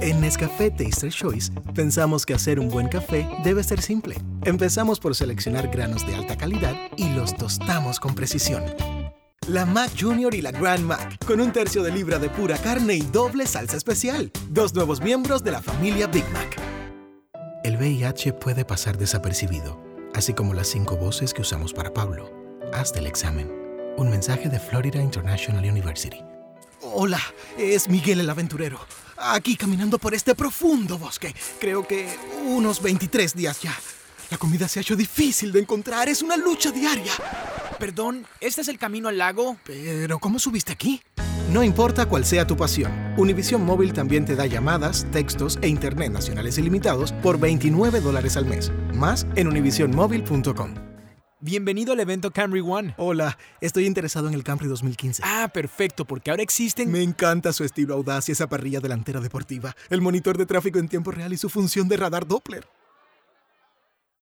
En Nescafé Taster Choice pensamos que hacer un buen café debe ser simple. Empezamos por seleccionar granos de alta calidad y los tostamos con precisión. La Mac Junior y la Grand Mac, con un tercio de libra de pura carne y doble salsa especial. Dos nuevos miembros de la familia Big Mac. El VIH puede pasar desapercibido, así como las cinco voces que usamos para Pablo. Hazte el examen. Un mensaje de Florida International University. Hola, es Miguel el aventurero. Aquí caminando por este profundo bosque. Creo que unos 23 días ya. La comida se ha hecho difícil de encontrar. Es una lucha diaria. Perdón, ¿este es el camino al lago? Pero, ¿cómo subiste aquí? No importa cuál sea tu pasión, Univision Móvil también te da llamadas, textos e internet nacionales ilimitados por 29 dólares al mes. Más en univisionmóvil.com. Bienvenido al evento Camry One. Hola, estoy interesado en el Camry 2015. Ah, perfecto, porque ahora existen... Me encanta su estilo audaz y esa parrilla delantera deportiva, el monitor de tráfico en tiempo real y su función de radar Doppler.